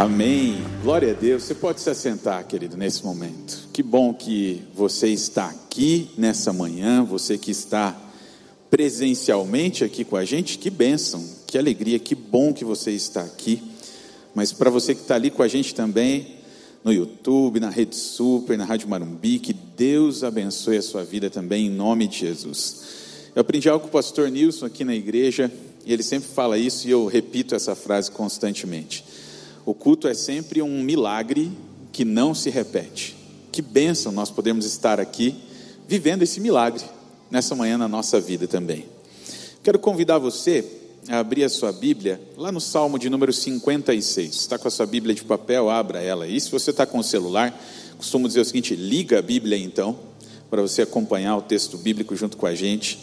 Amém. Glória a Deus. Você pode se assentar, querido, nesse momento. Que bom que você está aqui nessa manhã, você que está presencialmente aqui com a gente. Que bênção, que alegria, que bom que você está aqui. Mas para você que está ali com a gente também, no YouTube, na Rede Super, na Rádio Marumbi, que Deus abençoe a sua vida também, em nome de Jesus. Eu aprendi algo com o pastor Nilson aqui na igreja, e ele sempre fala isso, e eu repito essa frase constantemente. O culto é sempre um milagre que não se repete. Que bênção nós podemos estar aqui vivendo esse milagre nessa manhã na nossa vida também. Quero convidar você a abrir a sua Bíblia lá no Salmo de número 56. Está com a sua Bíblia de papel? Abra ela aí. Se você está com o celular, costumo dizer o seguinte: liga a Bíblia então, para você acompanhar o texto bíblico junto com a gente.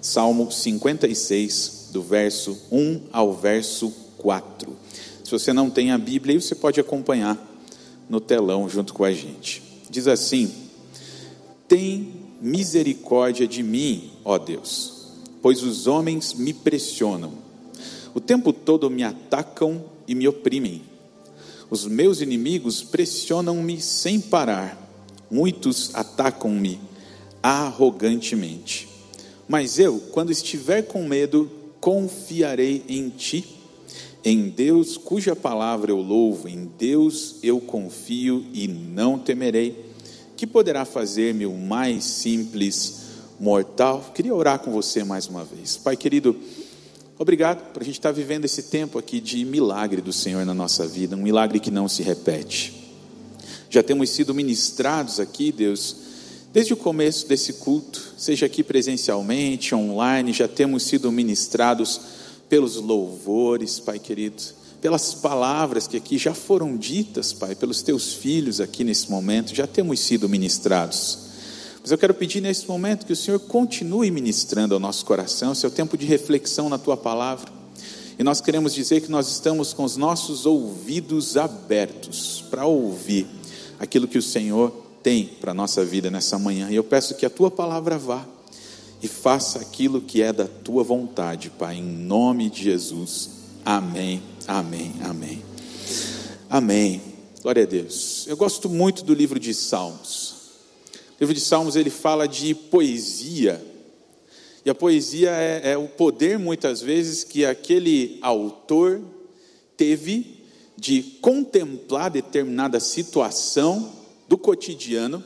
Salmo 56, do verso 1 ao verso 4. Se você não tem a Bíblia, você pode acompanhar no telão junto com a gente. Diz assim: Tem misericórdia de mim, ó Deus, pois os homens me pressionam. O tempo todo me atacam e me oprimem. Os meus inimigos pressionam-me sem parar. Muitos atacam-me arrogantemente. Mas eu, quando estiver com medo, confiarei em ti em Deus, cuja palavra eu louvo, em Deus eu confio e não temerei. Que poderá fazer-me o mais simples mortal? Queria orar com você mais uma vez. Pai querido, obrigado por a gente estar vivendo esse tempo aqui de milagre do Senhor na nossa vida, um milagre que não se repete. Já temos sido ministrados aqui, Deus, desde o começo desse culto, seja aqui presencialmente, online, já temos sido ministrados pelos louvores, Pai querido, pelas palavras que aqui já foram ditas, Pai, pelos teus filhos aqui nesse momento, já temos sido ministrados. Mas eu quero pedir nesse momento que o Senhor continue ministrando ao nosso coração, seu tempo de reflexão na tua palavra. E nós queremos dizer que nós estamos com os nossos ouvidos abertos para ouvir aquilo que o Senhor tem para a nossa vida nessa manhã. E eu peço que a tua palavra vá e faça aquilo que é da tua vontade, Pai, em nome de Jesus. Amém, amém, amém. Amém. Glória a Deus. Eu gosto muito do livro de Salmos. O livro de Salmos ele fala de poesia. E a poesia é, é o poder, muitas vezes, que aquele autor teve de contemplar determinada situação do cotidiano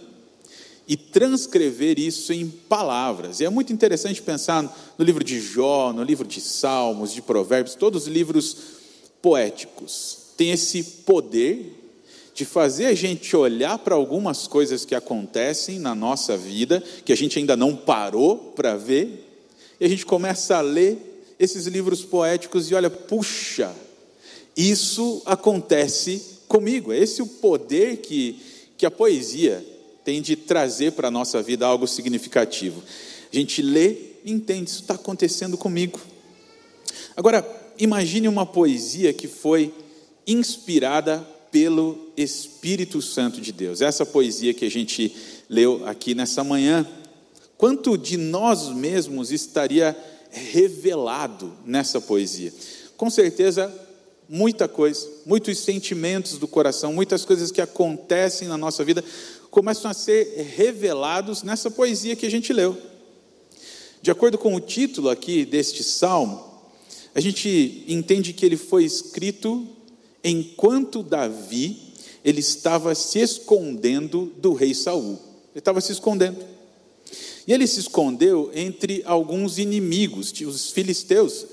e transcrever isso em palavras. E é muito interessante pensar no livro de Jó, no livro de Salmos, de Provérbios, todos os livros poéticos têm esse poder de fazer a gente olhar para algumas coisas que acontecem na nossa vida, que a gente ainda não parou para ver, e a gente começa a ler esses livros poéticos e olha, puxa, isso acontece comigo. É esse o poder que, que a poesia tem de trazer para a nossa vida algo significativo. A gente lê e entende, isso está acontecendo comigo. Agora, imagine uma poesia que foi inspirada pelo Espírito Santo de Deus. Essa poesia que a gente leu aqui nessa manhã, quanto de nós mesmos estaria revelado nessa poesia? Com certeza, muita coisa, muitos sentimentos do coração, muitas coisas que acontecem na nossa vida, começam a ser revelados nessa poesia que a gente leu. De acordo com o título aqui deste salmo, a gente entende que ele foi escrito enquanto Davi ele estava se escondendo do rei Saul. Ele estava se escondendo. E ele se escondeu entre alguns inimigos, os filisteus.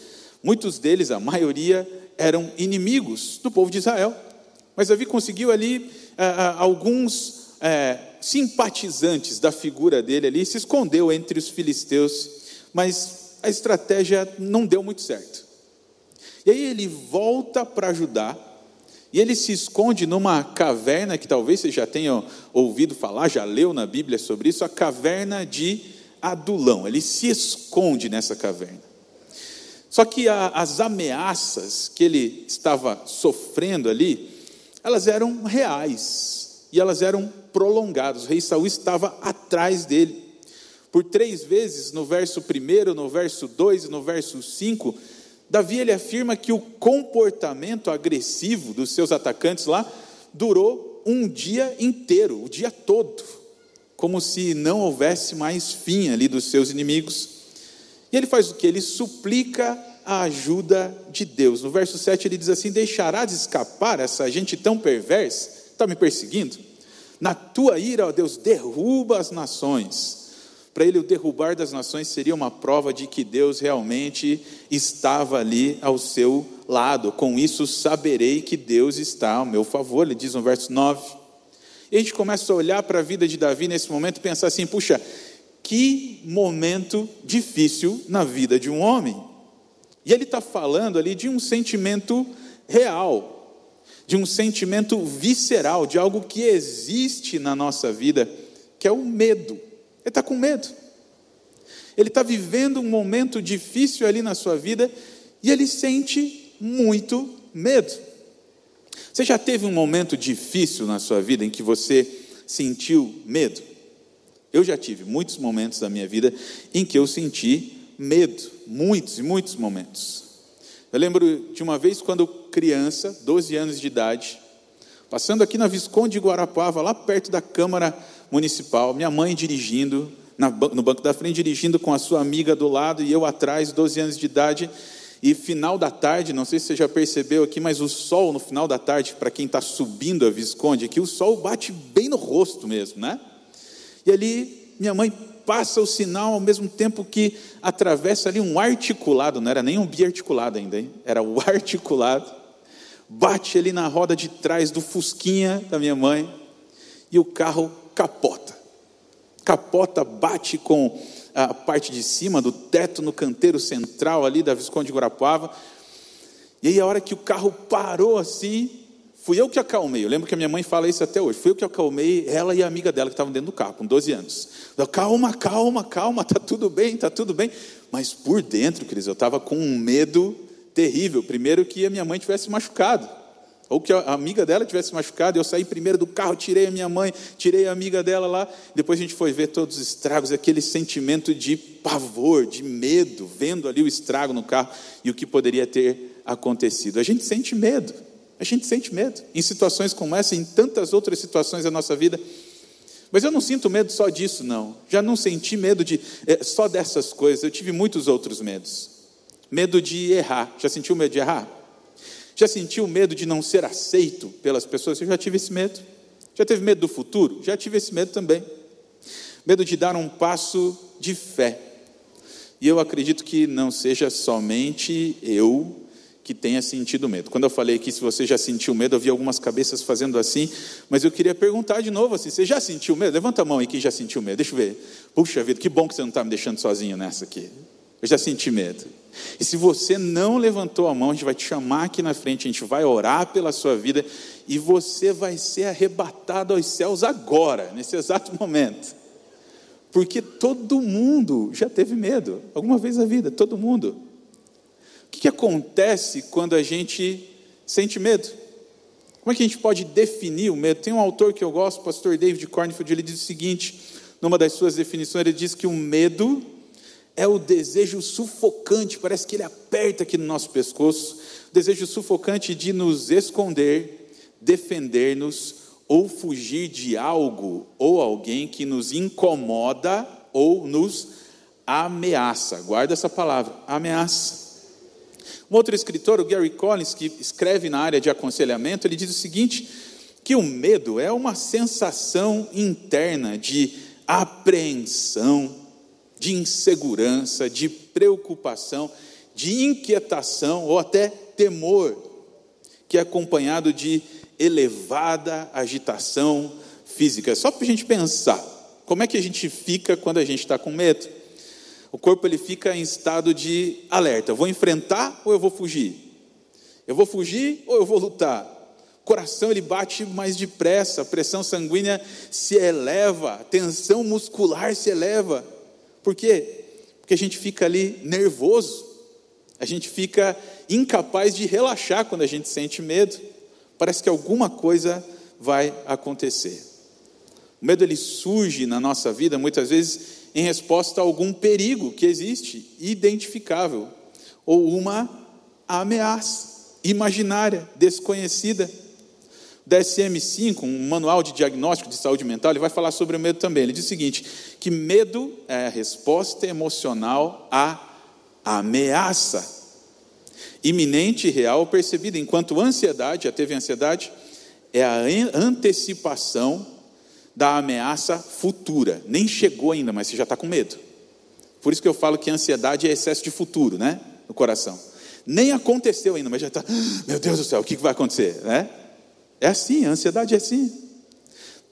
Muitos deles, a maioria, eram inimigos do povo de Israel. Mas Davi conseguiu ali ah, ah alguns é, simpatizantes da figura dele ali, se escondeu entre os filisteus, mas a estratégia não deu muito certo. E aí ele volta para Judá, e ele se esconde numa caverna que talvez você já tenha ouvido falar, já leu na Bíblia sobre isso, a caverna de Adulão. Ele se esconde nessa caverna. Só que a, as ameaças que ele estava sofrendo ali, elas eram reais e elas eram prolongadas. O rei Saul estava atrás dele. Por três vezes, no verso 1, no verso 2 e no verso 5, Davi ele afirma que o comportamento agressivo dos seus atacantes lá durou um dia inteiro, o dia todo, como se não houvesse mais fim ali dos seus inimigos. E ele faz o que? Ele suplica a ajuda de Deus. No verso 7 ele diz assim: Deixarás escapar essa gente tão perversa? Está me perseguindo? Na tua ira, ó Deus, derruba as nações. Para ele, o derrubar das nações seria uma prova de que Deus realmente estava ali ao seu lado. Com isso, saberei que Deus está ao meu favor. Ele diz no verso 9. E a gente começa a olhar para a vida de Davi nesse momento e pensar assim: puxa, que momento difícil na vida de um homem. E ele está falando ali de um sentimento real, de um sentimento visceral, de algo que existe na nossa vida, que é o medo. Ele está com medo. Ele está vivendo um momento difícil ali na sua vida e ele sente muito medo. Você já teve um momento difícil na sua vida em que você sentiu medo? Eu já tive muitos momentos da minha vida em que eu senti medo, muitos e muitos momentos. Eu lembro de uma vez quando criança, 12 anos de idade, passando aqui na Visconde de Guarapava, lá perto da Câmara Municipal, minha mãe dirigindo, no banco da frente, dirigindo com a sua amiga do lado e eu atrás, 12 anos de idade, e final da tarde, não sei se você já percebeu aqui, mas o sol no final da tarde, para quem está subindo a Visconde, aqui o sol bate bem no rosto mesmo, né? E ali minha mãe passa o sinal ao mesmo tempo que atravessa ali um articulado, não era nem um biarticulado ainda, hein? era o articulado, bate ali na roda de trás do Fusquinha da minha mãe e o carro capota. Capota, bate com a parte de cima do teto no canteiro central ali da Visconde de Guarapava. E aí, a hora que o carro parou assim, Fui eu que acalmei. Eu lembro que a minha mãe fala isso até hoje. Fui eu que acalmei ela e a amiga dela que estavam dentro do carro, com 12 anos. Eu, calma, calma, calma, tá tudo bem, tá tudo bem. Mas por dentro, Cris, eu estava com um medo terrível. Primeiro que a minha mãe tivesse machucado. Ou que a amiga dela tivesse machucado, eu saí primeiro do carro, tirei a minha mãe, tirei a amiga dela lá. Depois a gente foi ver todos os estragos, aquele sentimento de pavor, de medo, vendo ali o estrago no carro e o que poderia ter acontecido. A gente sente medo. A gente sente medo em situações como essa, em tantas outras situações da nossa vida. Mas eu não sinto medo só disso, não. Já não senti medo de é, só dessas coisas. Eu tive muitos outros medos. Medo de errar. Já sentiu medo de errar? Já sentiu medo de não ser aceito pelas pessoas? Eu já tive esse medo. Já teve medo do futuro? Já tive esse medo também. Medo de dar um passo de fé. E eu acredito que não seja somente eu que tenha sentido medo. Quando eu falei aqui, se você já sentiu medo, eu vi algumas cabeças fazendo assim, mas eu queria perguntar de novo assim: você já sentiu medo? Levanta a mão aí quem já sentiu medo, deixa eu ver. Puxa vida, que bom que você não está me deixando sozinho nessa aqui. Eu já senti medo. E se você não levantou a mão, a gente vai te chamar aqui na frente, a gente vai orar pela sua vida e você vai ser arrebatado aos céus agora, nesse exato momento. Porque todo mundo já teve medo, alguma vez na vida, todo mundo. O que, acontece quando a gente sente medo? Como é que a gente pode definir o medo? Tem um autor que eu gosto, o pastor David Cornfield, ele diz o seguinte, numa das suas definições, ele diz que o medo é o desejo sufocante, parece que ele aperta aqui no nosso pescoço, o desejo sufocante de nos esconder, defender-nos ou fugir de algo ou alguém que nos incomoda ou nos ameaça. Guarda essa palavra, ameaça. Um outro escritor, o Gary Collins, que escreve na área de aconselhamento, ele diz o seguinte: que o medo é uma sensação interna de apreensão, de insegurança, de preocupação, de inquietação ou até temor, que é acompanhado de elevada agitação física. Só para a gente pensar, como é que a gente fica quando a gente está com medo? O corpo ele fica em estado de alerta. Eu vou enfrentar ou eu vou fugir? Eu vou fugir ou eu vou lutar? O coração ele bate mais depressa, a pressão sanguínea se eleva, a tensão muscular se eleva. Por quê? Porque a gente fica ali nervoso. A gente fica incapaz de relaxar quando a gente sente medo. Parece que alguma coisa vai acontecer. O medo ele surge na nossa vida muitas vezes em resposta a algum perigo que existe, identificável, ou uma ameaça imaginária, desconhecida. DSM-5, um manual de diagnóstico de saúde mental, ele vai falar sobre o medo também. Ele diz o seguinte: que medo é a resposta emocional à ameaça iminente, real ou percebida, enquanto ansiedade, já teve ansiedade, é a antecipação da ameaça futura. Nem chegou ainda, mas você já está com medo. Por isso que eu falo que ansiedade é excesso de futuro, né? No coração. Nem aconteceu ainda, mas já está, ah, meu Deus do céu, o que vai acontecer? Né? É assim, a ansiedade é assim.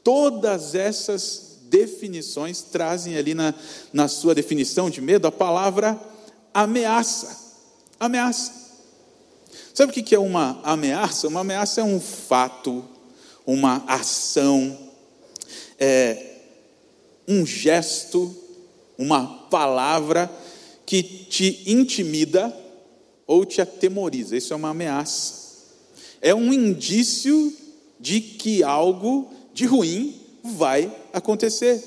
Todas essas definições trazem ali na, na sua definição de medo a palavra ameaça. Ameaça. Sabe o que é uma ameaça? Uma ameaça é um fato, uma ação, é um gesto, uma palavra que te intimida ou te atemoriza. Isso é uma ameaça é um indício de que algo de ruim vai acontecer.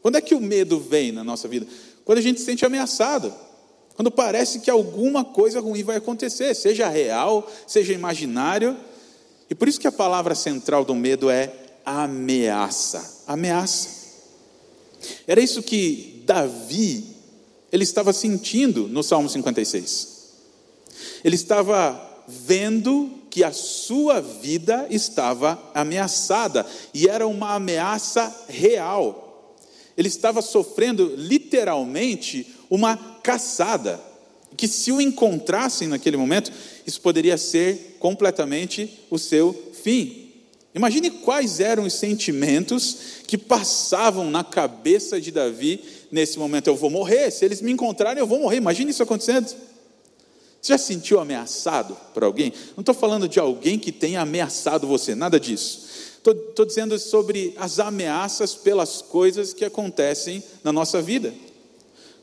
Quando é que o medo vem na nossa vida? Quando a gente se sente ameaçado. Quando parece que alguma coisa ruim vai acontecer, seja real, seja imaginário. E por isso que a palavra central do medo é ameaça. Ameaça. Era isso que Davi ele estava sentindo no Salmo 56. Ele estava vendo que a sua vida estava ameaçada e era uma ameaça real. Ele estava sofrendo literalmente uma caçada, que se o encontrassem naquele momento, isso poderia ser completamente o seu fim. Imagine quais eram os sentimentos que passavam na cabeça de Davi nesse momento. Eu vou morrer, se eles me encontrarem, eu vou morrer. Imagine isso acontecendo. Você já se sentiu ameaçado por alguém? Não estou falando de alguém que tenha ameaçado você, nada disso. Estou dizendo sobre as ameaças pelas coisas que acontecem na nossa vida.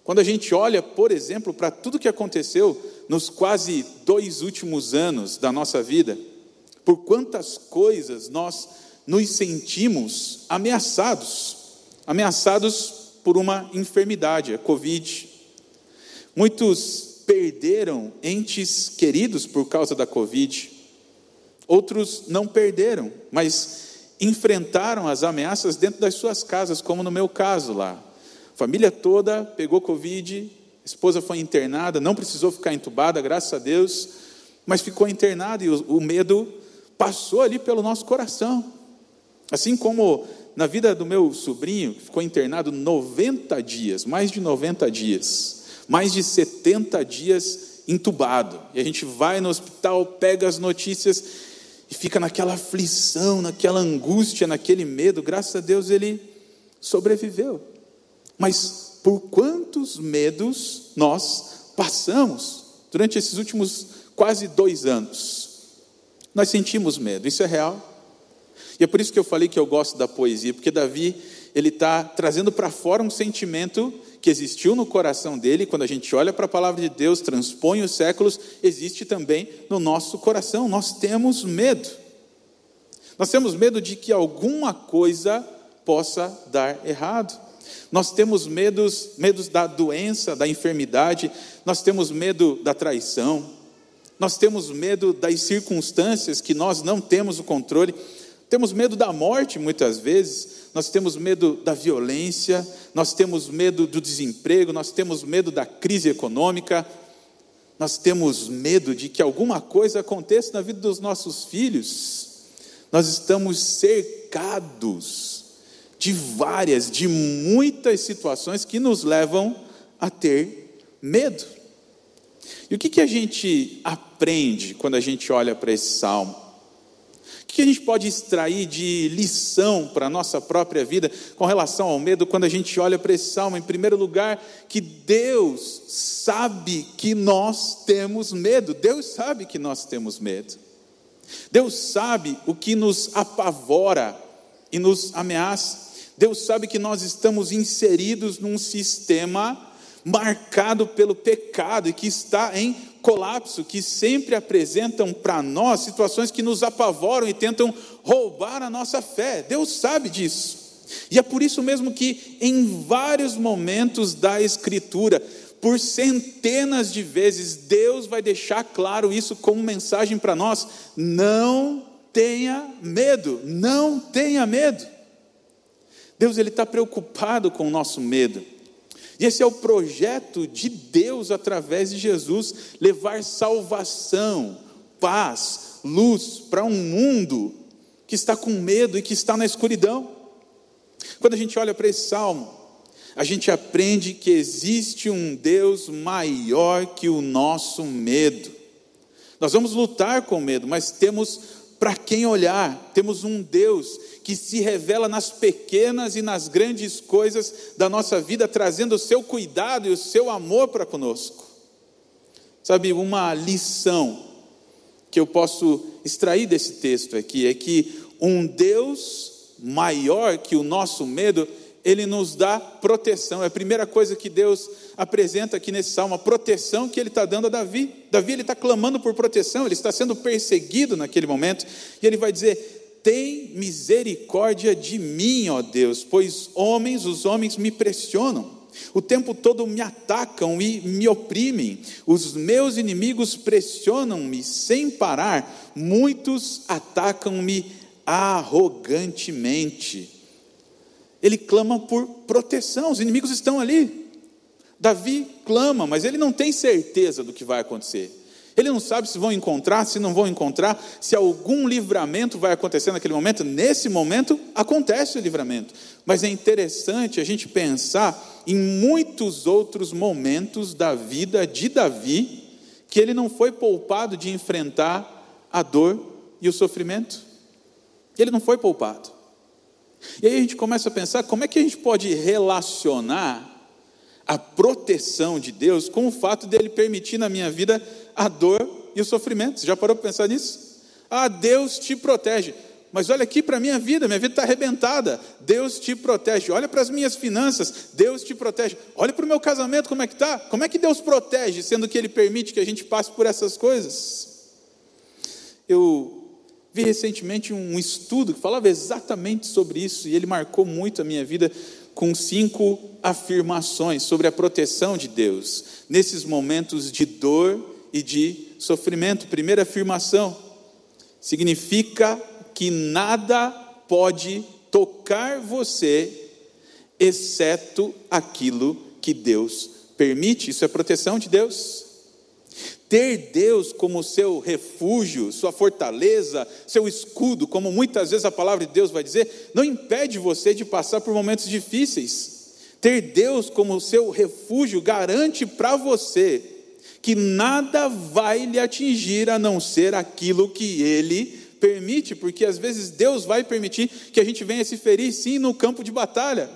Quando a gente olha, por exemplo, para tudo que aconteceu nos quase dois últimos anos da nossa vida, por quantas coisas nós nos sentimos ameaçados ameaçados por uma enfermidade, a Covid. Muitos perderam entes queridos por causa da Covid, outros não perderam, mas enfrentaram as ameaças dentro das suas casas, como no meu caso lá. Família toda pegou Covid, esposa foi internada, não precisou ficar entubada, graças a Deus, mas ficou internada e o, o medo passou ali pelo nosso coração. Assim como na vida do meu sobrinho, que ficou internado 90 dias, mais de 90 dias mais de 70 dias entubado. E a gente vai no hospital, pega as notícias e fica naquela aflição, naquela angústia, naquele medo. Graças a Deus ele sobreviveu. Mas por quantos medos nós passamos durante esses últimos quase dois anos? Nós sentimos medo, isso é real. E é por isso que eu falei que eu gosto da poesia, porque Davi ele está trazendo para fora um sentimento que existiu no coração dele, quando a gente olha para a palavra de Deus, transpõe os séculos, existe também no nosso coração. Nós temos medo. Nós temos medo de que alguma coisa possa dar errado. Nós temos medos, medos da doença, da enfermidade, nós temos medo da traição, nós temos medo das circunstâncias que nós não temos o controle, temos medo da morte muitas vezes, nós temos medo da violência, nós temos medo do desemprego, nós temos medo da crise econômica, nós temos medo de que alguma coisa aconteça na vida dos nossos filhos. Nós estamos cercados de várias, de muitas situações que nos levam a ter medo. E o que, que a gente aprende quando a gente olha para esse salmo? O que a gente pode extrair de lição para a nossa própria vida com relação ao medo quando a gente olha para esse salmo? Em primeiro lugar, que Deus sabe que nós temos medo, Deus sabe que nós temos medo. Deus sabe o que nos apavora e nos ameaça. Deus sabe que nós estamos inseridos num sistema marcado pelo pecado e que está em colapso, que sempre apresentam para nós situações que nos apavoram e tentam roubar a nossa fé. Deus sabe disso. E é por isso mesmo que, em vários momentos da Escritura, por centenas de vezes, Deus vai deixar claro isso como mensagem para nós: não tenha medo, não tenha medo. Deus ele está preocupado com o nosso medo. E esse é o projeto de Deus através de Jesus levar salvação, paz, luz para um mundo que está com medo e que está na escuridão. Quando a gente olha para esse salmo, a gente aprende que existe um Deus maior que o nosso medo. Nós vamos lutar com medo, mas temos para quem olhar, temos um Deus que se revela nas pequenas e nas grandes coisas da nossa vida, trazendo o seu cuidado e o seu amor para conosco. Sabe, uma lição que eu posso extrair desse texto aqui é que um Deus maior que o nosso medo, ele nos dá proteção. É a primeira coisa que Deus apresenta aqui nesse salmo, a proteção que ele está dando a Davi. Davi ele está clamando por proteção, ele está sendo perseguido naquele momento, e ele vai dizer: tem misericórdia de mim, ó Deus, pois homens, os homens me pressionam. O tempo todo me atacam e me oprimem. Os meus inimigos pressionam-me sem parar. Muitos atacam-me arrogantemente. Ele clama por proteção. Os inimigos estão ali. Davi clama, mas ele não tem certeza do que vai acontecer. Ele não sabe se vão encontrar, se não vão encontrar, se algum livramento vai acontecer naquele momento. Nesse momento, acontece o livramento. Mas é interessante a gente pensar em muitos outros momentos da vida de Davi, que ele não foi poupado de enfrentar a dor e o sofrimento. Ele não foi poupado. E aí a gente começa a pensar como é que a gente pode relacionar a proteção de Deus com o fato dele permitir na minha vida a dor e o sofrimento. Você já parou para pensar nisso? Ah, Deus te protege. Mas olha aqui para a minha vida, minha vida está arrebentada. Deus te protege. Olha para as minhas finanças, Deus te protege. Olha para o meu casamento, como é que está? Como é que Deus protege, sendo que Ele permite que a gente passe por essas coisas? Eu vi recentemente um estudo que falava exatamente sobre isso, e ele marcou muito a minha vida com cinco afirmações sobre a proteção de Deus nesses momentos de dor e de sofrimento. Primeira afirmação significa que nada pode tocar você, exceto aquilo que Deus permite. Isso é proteção de Deus. Ter Deus como seu refúgio, sua fortaleza, seu escudo, como muitas vezes a palavra de Deus vai dizer, não impede você de passar por momentos difíceis. Ter Deus como seu refúgio garante para você que nada vai lhe atingir a não ser aquilo que ele permite, porque às vezes Deus vai permitir que a gente venha se ferir sim no campo de batalha.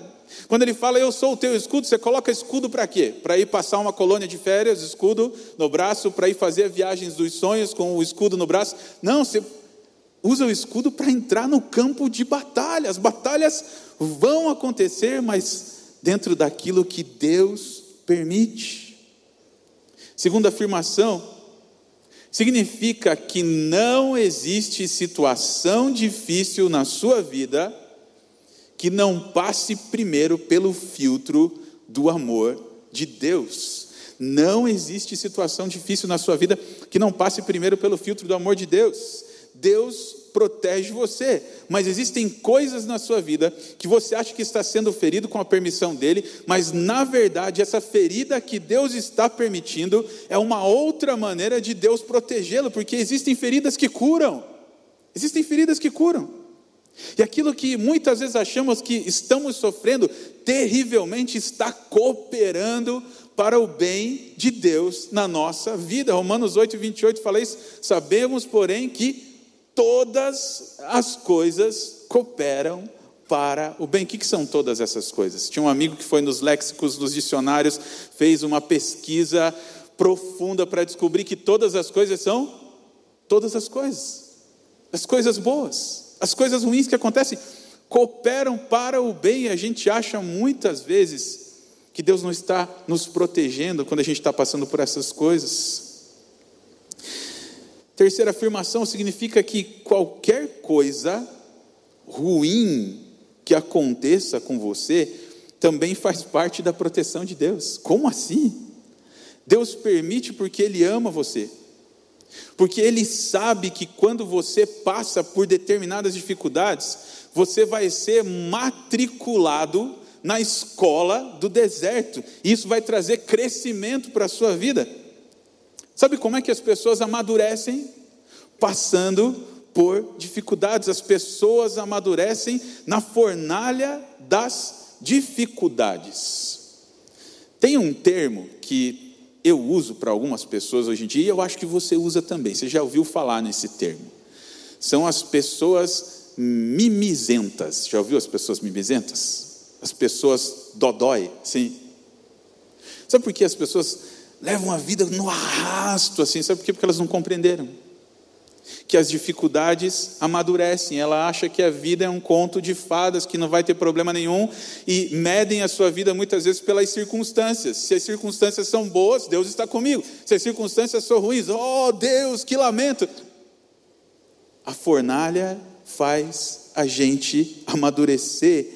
Quando ele fala, eu sou o teu escudo, você coloca escudo para quê? Para ir passar uma colônia de férias, escudo no braço, para ir fazer viagens dos sonhos com o escudo no braço. Não, você usa o escudo para entrar no campo de batalha. As batalhas vão acontecer, mas dentro daquilo que Deus permite. Segunda afirmação, significa que não existe situação difícil na sua vida que não passe primeiro pelo filtro do amor de Deus. Não existe situação difícil na sua vida que não passe primeiro pelo filtro do amor de Deus. Deus protege você. Mas existem coisas na sua vida que você acha que está sendo ferido com a permissão dele, mas na verdade essa ferida que Deus está permitindo é uma outra maneira de Deus protegê-lo, porque existem feridas que curam. Existem feridas que curam. E aquilo que muitas vezes achamos que estamos sofrendo, terrivelmente está cooperando para o bem de Deus na nossa vida. Romanos 8, 28 fala isso. Sabemos, porém, que todas as coisas cooperam para o bem. O que, são todas essas coisas? Tinha um amigo que foi nos léxicos, nos dicionários, fez uma pesquisa profunda para descobrir que todas as coisas são todas as coisas. As coisas boas, as coisas ruins que acontecem cooperam para o bem. A gente acha muitas vezes que Deus não está nos protegendo quando a gente está passando por essas coisas. Terceira afirmação significa que qualquer coisa ruim que aconteça com você também faz parte da proteção de Deus. Como assim? Deus permite porque Ele ama você. Porque Ele sabe que quando você passa por determinadas dificuldades, você vai ser matriculado na escola do deserto. Isso vai trazer crescimento para a sua vida. Sabe como é que as pessoas amadurecem? Passando por dificuldades. As pessoas amadurecem na fornalha das dificuldades. Tem um termo que eu uso para algumas pessoas hoje em dia, e eu acho que você usa também. Você já ouviu falar nesse termo? São as pessoas mimizentas. Já ouviu as pessoas mimizentas? As pessoas dodói, sim. Sabe por que as pessoas levam a vida no arrasto assim? Sabe por quê? Porque elas não compreenderam que as dificuldades amadurecem. Ela acha que a vida é um conto de fadas, que não vai ter problema nenhum, e medem a sua vida muitas vezes pelas circunstâncias. Se as circunstâncias são boas, Deus está comigo. Se as circunstâncias são ruins, oh Deus, que lamento. A fornalha faz a gente amadurecer,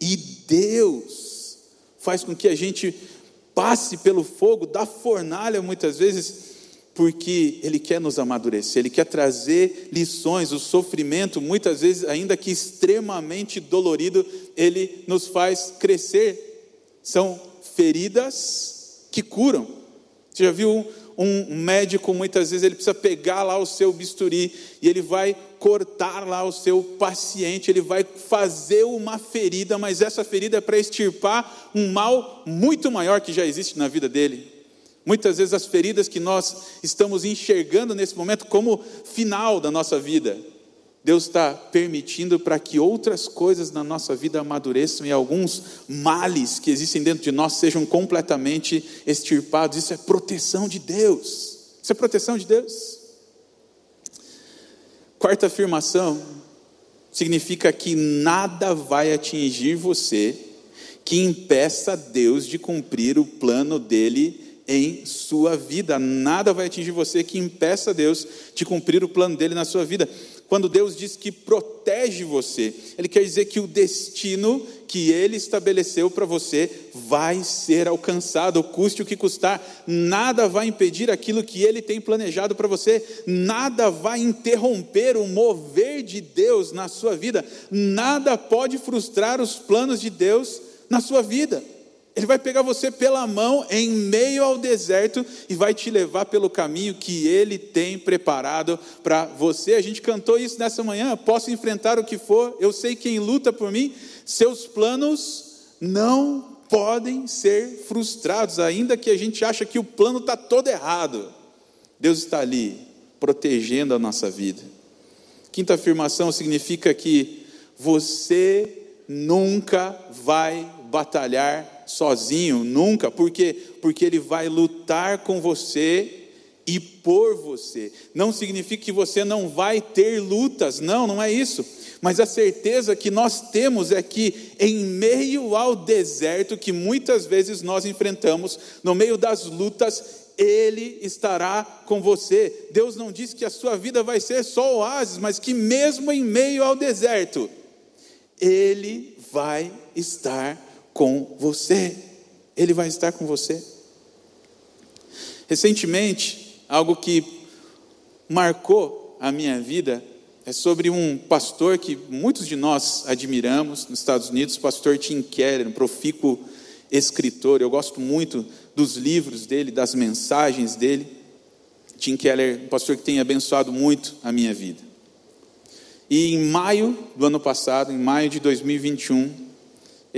e Deus faz com que a gente passe pelo fogo da fornalha muitas vezes porque Ele quer nos amadurecer, Ele quer trazer lições. O sofrimento, muitas vezes, ainda que extremamente dolorido, Ele nos faz crescer. São feridas que curam. Você já viu um médico, muitas vezes, ele precisa pegar lá o seu bisturi e ele vai cortar lá o seu paciente, ele vai fazer uma ferida, mas essa ferida é para extirpar um mal muito maior que já existe na vida dele. Muitas vezes as feridas que nós estamos enxergando nesse momento como final da nossa vida, Deus está permitindo para que outras coisas na nossa vida amadureçam e alguns males que existem dentro de nós sejam completamente extirpados. Isso é proteção de Deus. Isso é proteção de Deus. Quarta afirmação significa que nada vai atingir você que impeça Deus de cumprir o plano dele em sua vida. Nada vai atingir você que impeça Deus de cumprir o plano dele na sua vida. Quando Deus diz que protege você, Ele quer dizer que o destino que Ele estabeleceu para você vai ser alcançado, custe o que custar. Nada vai impedir aquilo que Ele tem planejado para você, nada vai interromper o mover de Deus na sua vida, nada pode frustrar os planos de Deus na sua vida. Ele vai pegar você pela mão em meio ao deserto e vai te levar pelo caminho que ele tem preparado para você. A gente cantou isso nessa manhã. Posso enfrentar o que for, eu sei quem luta por mim. Seus planos não podem ser frustrados, ainda que a gente acha que o plano está todo errado. Deus está ali, protegendo a nossa vida. Quinta afirmação significa que você nunca vai batalhar sozinho, nunca, porque porque ele vai lutar com você e por você. Não significa que você não vai ter lutas, não, não é isso. Mas a certeza que nós temos é que em meio ao deserto que muitas vezes nós enfrentamos, no meio das lutas, ele estará com você. Deus não disse que a sua vida vai ser só oásis, mas que mesmo em meio ao deserto, ele vai estar com você. Ele vai estar com você. Recentemente, algo que marcou a minha vida é sobre um pastor que muitos de nós admiramos nos Estados Unidos, o pastor Tim Keller, um profícuo escritor. Eu gosto muito dos livros dele, das mensagens dele. Tim Keller, um pastor que tem abençoado muito a minha vida. E em maio do ano passado, em maio de 2021,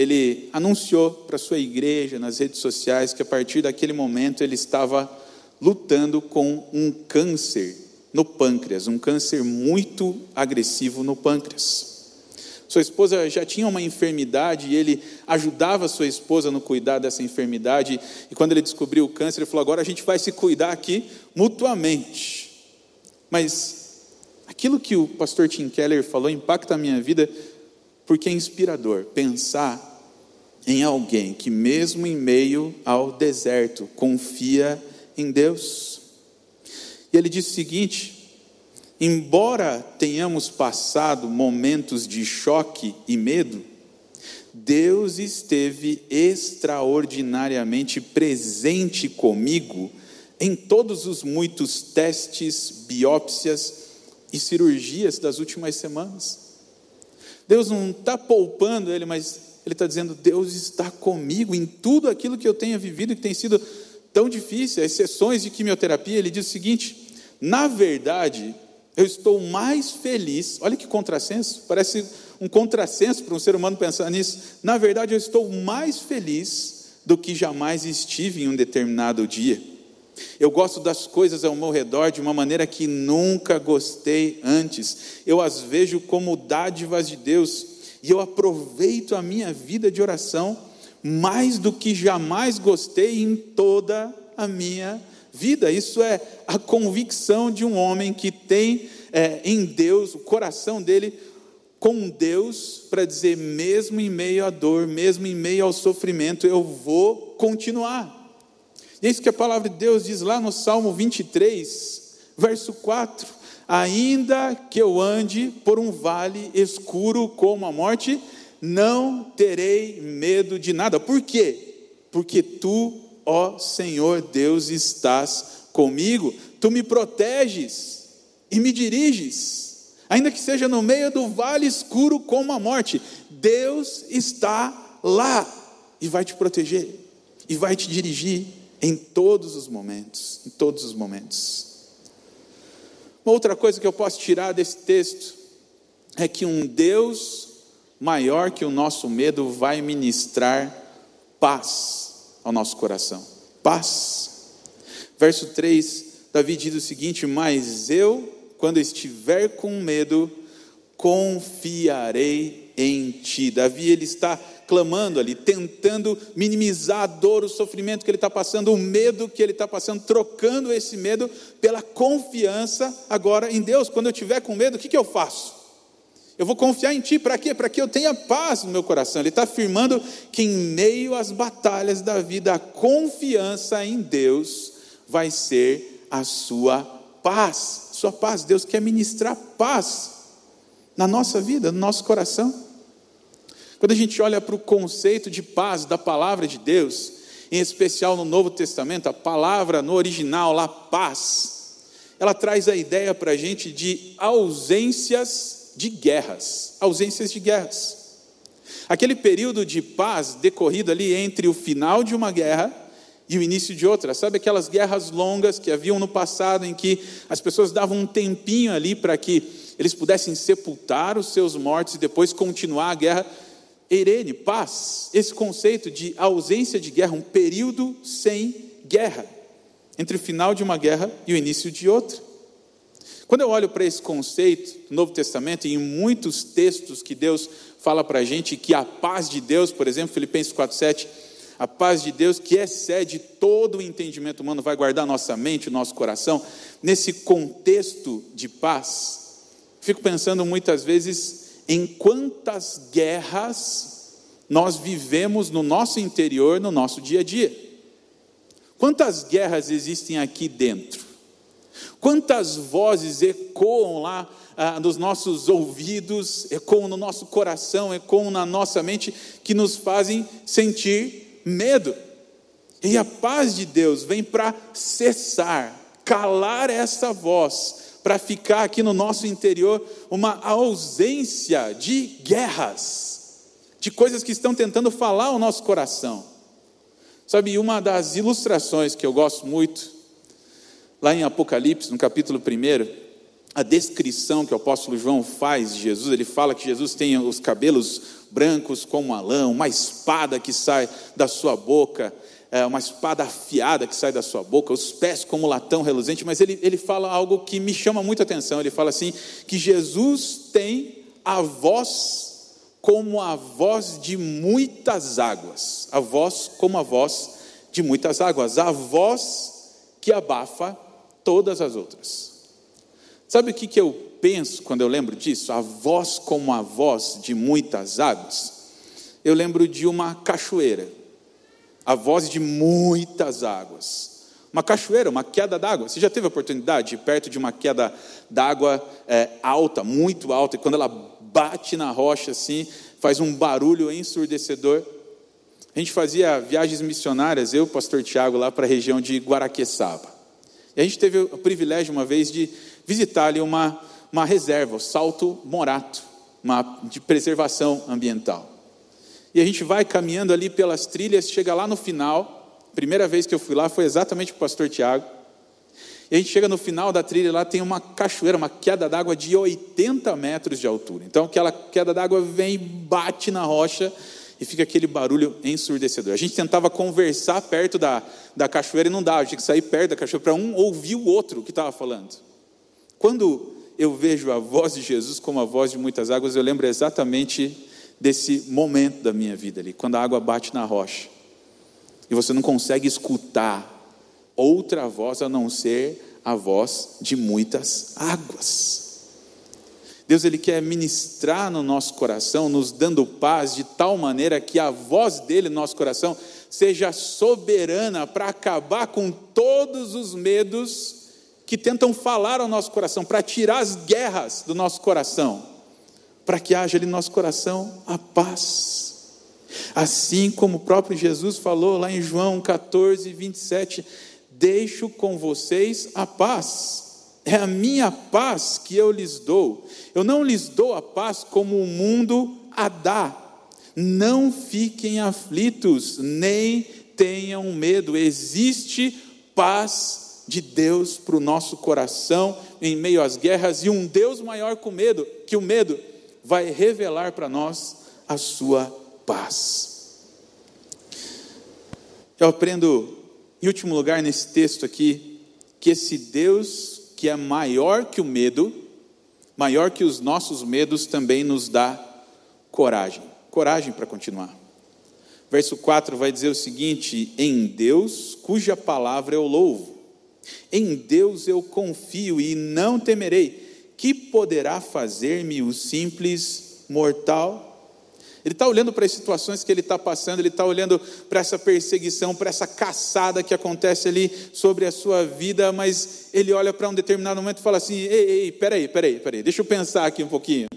ele anunciou para sua igreja nas redes sociais que a partir daquele momento ele estava lutando com um câncer no pâncreas, um câncer muito agressivo no pâncreas. Sua esposa já tinha uma enfermidade e ele ajudava sua esposa no cuidar dessa enfermidade. E quando ele descobriu o câncer, ele falou: agora a gente vai se cuidar aqui mutuamente. Mas aquilo que o pastor Tim Keller falou impacta a minha vida porque é inspirador pensar em alguém que, mesmo em meio ao deserto, confia em Deus. E ele diz o seguinte: embora tenhamos passado momentos de choque e medo, Deus esteve extraordinariamente presente comigo em todos os muitos testes, biópsias e cirurgias das últimas semanas. Deus não está poupando ele, mas ele está dizendo: Deus está comigo em tudo aquilo que eu tenha vivido que tem sido tão difícil, as sessões de quimioterapia. Ele diz o seguinte: na verdade, eu estou mais feliz. Olha que contrassenso, parece um contrassenso para um ser humano pensar nisso. Na verdade, eu estou mais feliz do que jamais estive em um determinado dia. Eu gosto das coisas ao meu redor de uma maneira que nunca gostei antes. Eu as vejo como dádivas de Deus e eu aproveito a minha vida de oração mais do que jamais gostei em toda a minha vida. Isso é a convicção de um homem que tem é, em Deus, o coração dele com Deus, para dizer, mesmo em meio à dor, mesmo em meio ao sofrimento, eu vou continuar. E é isso que a palavra de Deus diz lá no Salmo 23, verso 4: Ainda que eu ande por um vale escuro como a morte, não terei medo de nada. Por quê? Porque tu, ó Senhor Deus, estás comigo, tu me proteges e me diriges, ainda que seja no meio do vale escuro como a morte, Deus está lá e vai te proteger e vai te dirigir em todos os momentos, em todos os momentos. Uma outra coisa que eu posso tirar desse texto é que um Deus maior que o nosso medo vai ministrar paz ao nosso coração. Paz. Verso 3, Davi diz o seguinte: Mas eu, quando estiver com medo, confiarei em ti. Davi, ele está clamando ali, tentando minimizar a dor, o sofrimento que ele está passando, o medo que ele está passando, trocando esse medo pela confiança agora em Deus. Quando eu tiver com medo, o que, que eu faço? Eu vou confiar em Ti, para quê? Para que eu tenha paz no meu coração. Ele está afirmando que em meio às batalhas da vida, a confiança em Deus vai ser a sua paz. Sua paz, Deus quer ministrar paz na nossa vida, no nosso coração. Quando a gente olha para o conceito de paz da palavra de Deus, em especial no Novo Testamento, a palavra no original lá, paz, ela traz a ideia para a gente de ausências de guerras, ausências de guerras. Aquele período de paz decorrido ali entre o final de uma guerra e o início de outra. Sabe aquelas guerras longas que haviam no passado em que as pessoas davam um tempinho ali para que eles pudessem sepultar os seus mortos e depois continuar a guerra? Eirene, paz, esse conceito de ausência de guerra, um período sem guerra, entre o final de uma guerra e o início de outra. Quando eu olho para esse conceito do Novo Testamento, e em muitos textos que Deus fala para a gente, que a paz de Deus, por exemplo, Filipenses 4,7, a paz de Deus que excede todo o entendimento humano, vai guardar nossa mente, nosso coração, nesse contexto de paz, fico pensando muitas vezes em quantas guerras nós vivemos no nosso interior, no nosso dia a dia. Quantas guerras existem aqui dentro? Quantas vozes ecoam lá ah, nos nossos ouvidos, ecoam no nosso coração, ecoam na nossa mente, que nos fazem sentir medo? E a paz de Deus vem para cessar, calar essa voz, para ficar aqui no nosso interior uma ausência de guerras, de coisas que estão tentando falar ao nosso coração. Sabe, uma das ilustrações que eu gosto muito, lá em Apocalipse, no capítulo 1, a descrição que o apóstolo João faz de Jesus, ele fala que Jesus tem os cabelos brancos como a lã, uma espada que sai da sua boca, é, uma espada afiada que sai da sua boca, os pés como latão reluzente, mas ele, ele fala algo que me chama muita atenção. Ele fala assim: que Jesus tem a voz como a voz de muitas águas, a voz como a voz de muitas águas, a voz que abafa todas as outras. Sabe o que, que eu penso quando eu lembro disso? A voz como a voz de muitas águas. Eu lembro de uma cachoeira a voz de muitas águas, Uma cachoeira, uma queda d'água. Você já teve a oportunidade de ir perto de uma queda d'água é, alta, muito alta, e quando ela bate na rocha assim, faz um barulho ensurdecedor? A gente fazia viagens missionárias, eu pastor Tiago, lá para a região de Guaraqueçaba. E a gente teve o privilégio uma vez de visitar ali uma, uma reserva, o Salto Morato, uma, de preservação ambiental. E a gente vai caminhando ali pelas trilhas, chega lá no final, Primeira vez que eu fui lá foi exatamente com o pastor Tiago. E a gente chega no final da trilha, lá tem uma cachoeira, uma queda d'água de 80 metros de altura. Então aquela queda d'água vem, bate na rocha e fica aquele barulho ensurdecedor. A gente tentava conversar perto da, da cachoeira e não dava, tinha que sair perto da cachoeira para um ouvir o outro que estava falando. Quando eu vejo a voz de Jesus como a voz de muitas águas, eu lembro exatamente desse momento da minha vida ali, quando a água bate na rocha e você não consegue escutar outra voz a não ser a voz de muitas águas. Deus ele quer ministrar no nosso coração, nos dando paz de tal maneira que a voz dele no nosso coração seja soberana para acabar com todos os medos que tentam falar ao nosso coração, para tirar as guerras do nosso coração, para que haja ali no nosso coração a paz. Assim como o próprio Jesus falou lá em João 14, 27, deixo com vocês a paz. É a minha paz que eu lhes dou. Eu não lhes dou a paz como o mundo a dá. Não fiquem aflitos, nem tenham medo. Existe paz de Deus para o nosso coração em meio às guerras e um Deus maior com medo, que o medo vai revelar para nós a sua paz. Eu aprendo, em último lugar, nesse texto aqui, que esse Deus que é maior que o medo, maior que os nossos medos, também nos dá coragem. Coragem para continuar. Verso 4 vai dizer o seguinte: Em Deus, cuja palavra eu louvo, em Deus eu confio e não temerei, que poderá fazer-me o simples mortal? Ele está olhando para as situações que ele está passando, ele está olhando para essa perseguição, para essa caçada que acontece ali sobre a sua vida, mas ele olha para um determinado momento e fala assim: ei, ei, peraí, peraí, peraí, deixa eu pensar aqui um pouquinho.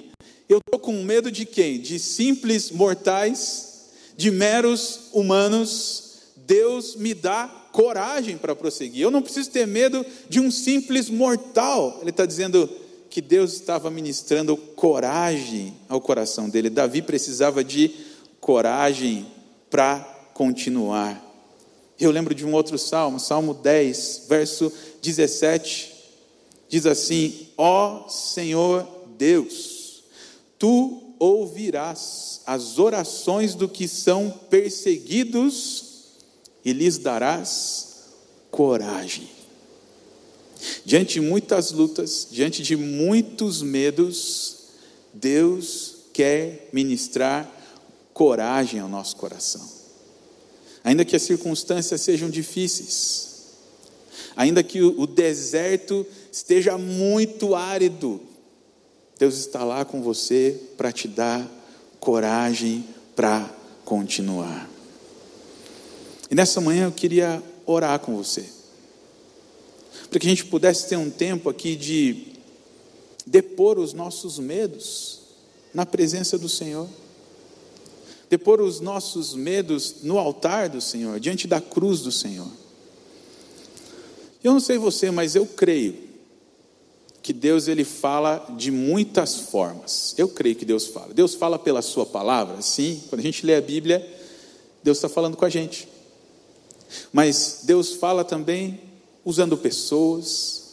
Eu estou com medo de quem? De simples mortais, de meros humanos. Deus me dá coragem para prosseguir. Eu não preciso ter medo de um simples mortal. Ele está dizendo que Deus estava ministrando coragem ao coração dele. Davi precisava de coragem para continuar. Eu lembro de um outro salmo, Salmo 10, verso 17, diz assim: Ó Senhor Deus, tu ouvirás as orações do que são perseguidos e lhes darás coragem. Diante de muitas lutas, diante de muitos medos, Deus quer ministrar coragem ao nosso coração. Ainda que as circunstâncias sejam difíceis, ainda que o deserto esteja muito árido, Deus está lá com você para te dar coragem para continuar. E nessa manhã eu queria orar com você para que a gente pudesse ter um tempo aqui de depor os nossos medos na presença do Senhor, depor os nossos medos no altar do Senhor, diante da cruz do Senhor. Eu não sei você, mas eu creio que Deus ele fala de muitas formas. Eu creio que Deus fala. Deus fala pela sua palavra, sim. Quando a gente lê a Bíblia, Deus está falando com a gente. Mas Deus fala também usando pessoas,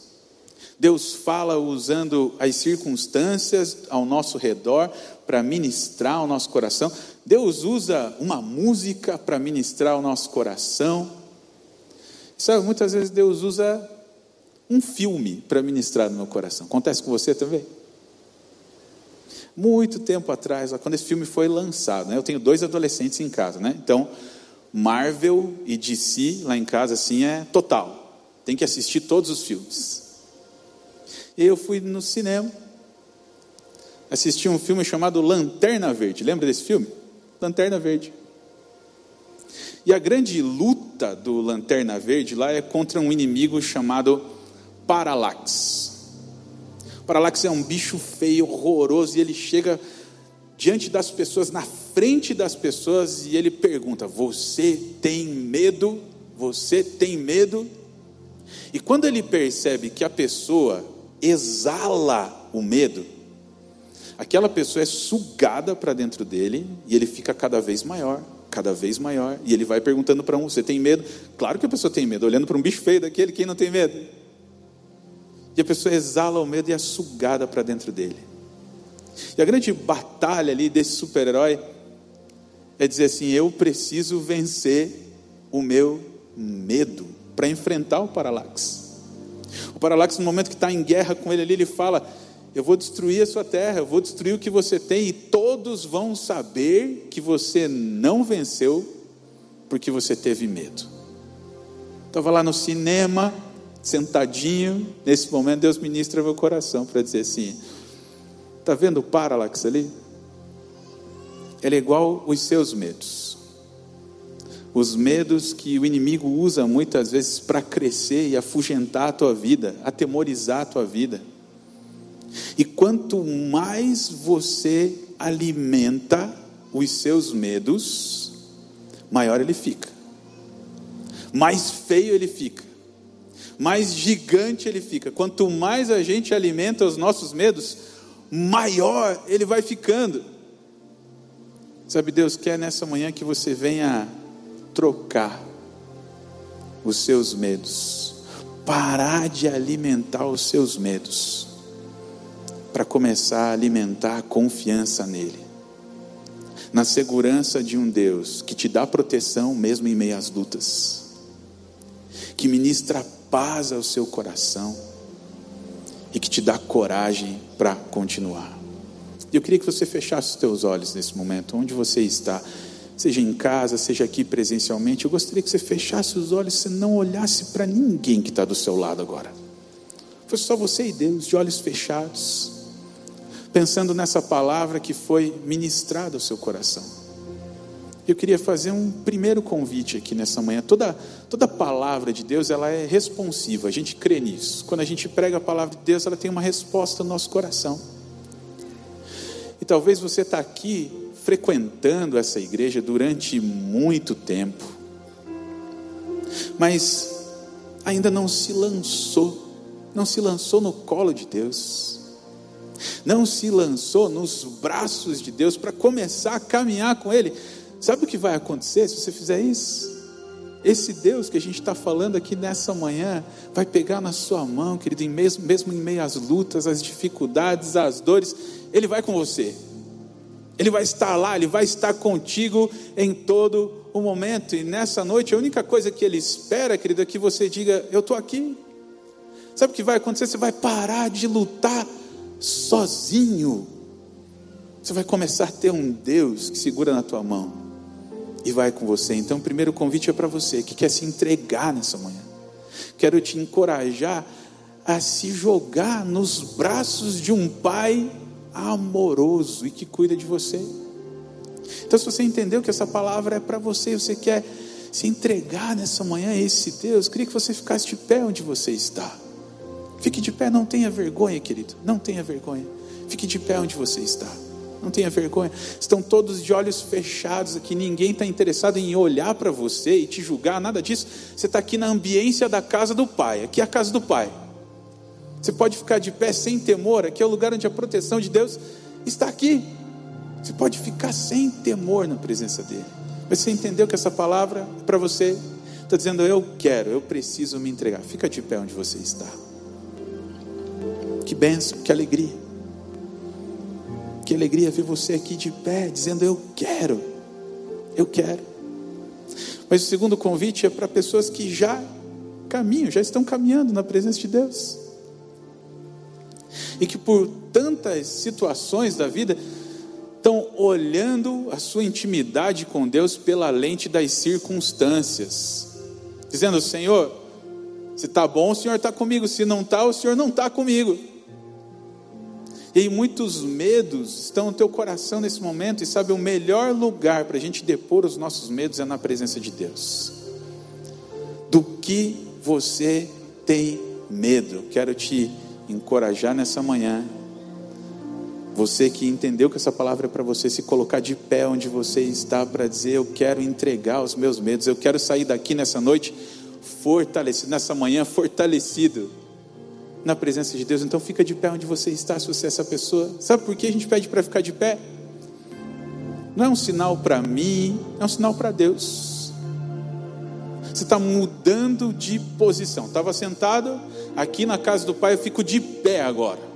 Deus fala usando as circunstâncias ao nosso redor para ministrar ao nosso coração. Deus usa uma música para ministrar ao nosso coração. Sabe, muitas vezes Deus usa um filme para ministrar no meu coração. Acontece com você também? Muito tempo atrás, quando esse filme foi lançado, né? eu tenho dois adolescentes em casa, né? Então, Marvel e DC lá em casa assim é total. Tem que assistir todos os filmes. Eu fui no cinema, assisti um filme chamado Lanterna Verde. Lembra desse filme? Lanterna Verde. E a grande luta do Lanterna Verde lá é contra um inimigo chamado Parallax. Parallax é um bicho feio, horroroso, e ele chega diante das pessoas, na frente das pessoas, e ele pergunta: Você tem medo? Você tem medo? E quando ele percebe que a pessoa exala o medo, aquela pessoa é sugada para dentro dele e ele fica cada vez maior, cada vez maior. E ele vai perguntando para um: Você tem medo? Claro que a pessoa tem medo, olhando para um bicho feio daquele, quem não tem medo? E a pessoa exala o medo e é sugada para dentro dele. E a grande batalha ali desse super-herói é dizer assim: Eu preciso vencer o meu medo para enfrentar o Paralax. O Paralax, no momento que está em guerra com ele ali, ele fala: Eu vou destruir a sua terra, eu vou destruir o que você tem, e todos vão saber que você não venceu porque você teve medo. Estava lá no cinema, sentadinho, nesse momento Deus ministra meu coração para dizer assim: Está vendo o Paralax ali? Ele é igual os seus medos os medos que o inimigo usa muitas vezes para crescer e afugentar a tua vida, atemorizar a tua vida. E quanto mais você alimenta os seus medos, maior ele fica, mais feio ele fica, mais gigante ele fica. Quanto mais a gente alimenta os nossos medos, maior ele vai ficando. Sabe, Deus quer nessa manhã que você venha trocar os seus medos, parar de alimentar os seus medos, para começar a alimentar a confiança nele, na segurança de um Deus que te dá proteção mesmo em meio às lutas, que ministra paz ao seu coração e que te dá coragem para continuar. Eu queria que você fechasse os teus olhos nesse momento, onde você está seja em casa, seja aqui presencialmente, eu gostaria que você fechasse os olhos, você não olhasse para ninguém que está do seu lado agora. Foi só você e Deus, de olhos fechados, pensando nessa palavra que foi ministrada ao seu coração. Eu queria fazer um primeiro convite aqui nessa manhã. Toda, toda palavra de Deus ela é responsiva, a gente crê nisso. Quando a gente prega a palavra de Deus, ela tem uma resposta no nosso coração. E talvez você está aqui frequentando essa igreja durante muito tempo, mas ainda não se lançou, não se lançou no colo de Deus, não se lançou nos braços de Deus para começar a caminhar com Ele. Sabe o que vai acontecer se você fizer isso? Esse Deus que a gente está falando aqui nessa manhã vai pegar na sua mão, querido, mesmo, mesmo em meio às lutas, às dificuldades, às dores, Ele vai com você. Ele vai estar lá, Ele vai estar contigo em todo o momento. E nessa noite, a única coisa que Ele espera, querido, é que você diga: Eu estou aqui. Sabe o que vai acontecer? Você vai parar de lutar sozinho. Você vai começar a ter um Deus que segura na tua mão e vai com você. Então, o primeiro convite é para você que quer se entregar nessa manhã. Quero te encorajar a se jogar nos braços de um Pai amoroso e que cuida de você. Então, se você entendeu que essa palavra é para você, você quer se entregar nessa manhã a esse Deus, queria que você ficasse de pé onde você está. Fique de pé, não tenha vergonha, querido, não tenha vergonha. Fique de pé onde você está. Não tenha vergonha. Estão todos de olhos fechados aqui. Ninguém está interessado em olhar para você e te julgar, nada disso. Você está aqui na ambiência da casa do Pai. Aqui é a casa do Pai. Você pode ficar de pé sem temor, aqui é o lugar onde a proteção de Deus está aqui. Você pode ficar sem temor na presença dEle. Mas você entendeu que essa palavra é para você? Está dizendo, eu quero, eu preciso me entregar. Fica de pé onde você está. Que bênção, que alegria. Que alegria ver você aqui de pé, dizendo, eu quero, eu quero. Mas o segundo convite é para pessoas que já caminham, já estão caminhando na presença de Deus e que por tantas situações da vida estão olhando a sua intimidade com Deus pela lente das circunstâncias, dizendo: Senhor, se está bom, o Senhor está comigo, se não está, o Senhor não está comigo. E muitos medos estão no teu coração nesse momento, e sabe, o melhor lugar para a gente depor os nossos medos é na presença de Deus. Do que você tem medo? Quero te encorajar nessa manhã. Você que entendeu que essa palavra é para você se colocar de pé onde você está para dizer: Eu quero entregar os meus medos, eu quero sair daqui nessa noite fortalecido, nessa manhã fortalecido na presença de Deus. Então fica de pé onde você está, se você é essa pessoa. Sabe por que a gente pede para ficar de pé? Não é um sinal para mim, é um sinal para Deus. Você está mudando de posição. Estava sentado aqui na casa do Pai, eu fico de pé agora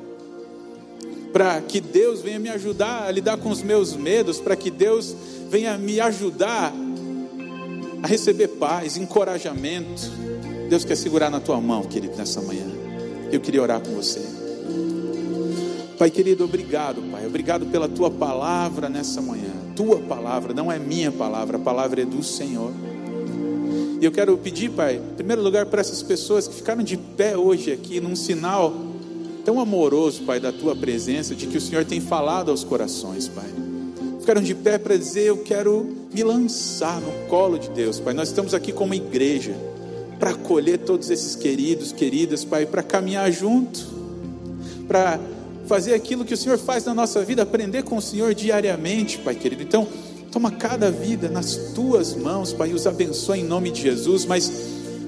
para que Deus venha me ajudar a lidar com os meus medos, para que Deus venha me ajudar a receber paz, encorajamento. Deus quer segurar na tua mão, querido, nessa manhã. Eu queria orar com você. Pai querido, obrigado, Pai. Obrigado pela tua palavra nessa manhã. Tua palavra, não é minha palavra, a palavra é do Senhor. E eu quero pedir, Pai, em primeiro lugar, para essas pessoas que ficaram de pé hoje aqui, num sinal tão amoroso, Pai, da tua presença, de que o Senhor tem falado aos corações, Pai. Ficaram de pé para dizer: Eu quero me lançar no colo de Deus, Pai. Nós estamos aqui como igreja para acolher todos esses queridos, queridas, Pai, para caminhar junto, para fazer aquilo que o Senhor faz na nossa vida, aprender com o Senhor diariamente, Pai querido. Então, toma cada vida nas tuas mãos, Pai, e os abençoe em nome de Jesus, mas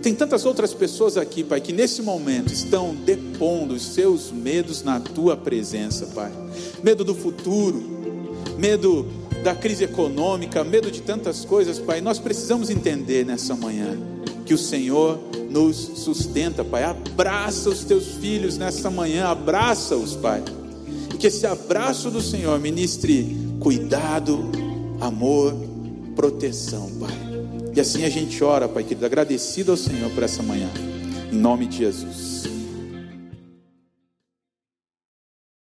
tem tantas outras pessoas aqui, Pai, que nesse momento estão depondo os seus medos na tua presença, Pai. Medo do futuro, medo da crise econômica, medo de tantas coisas, Pai. Nós precisamos entender nessa manhã que o Senhor nos sustenta, Pai. Abraça os teus filhos nessa manhã, abraça-os, Pai. E que esse abraço do Senhor ministre cuidado, amor, proteção, Pai. E assim a gente ora, Pai querido, agradecido ao Senhor por essa manhã. Em nome de Jesus.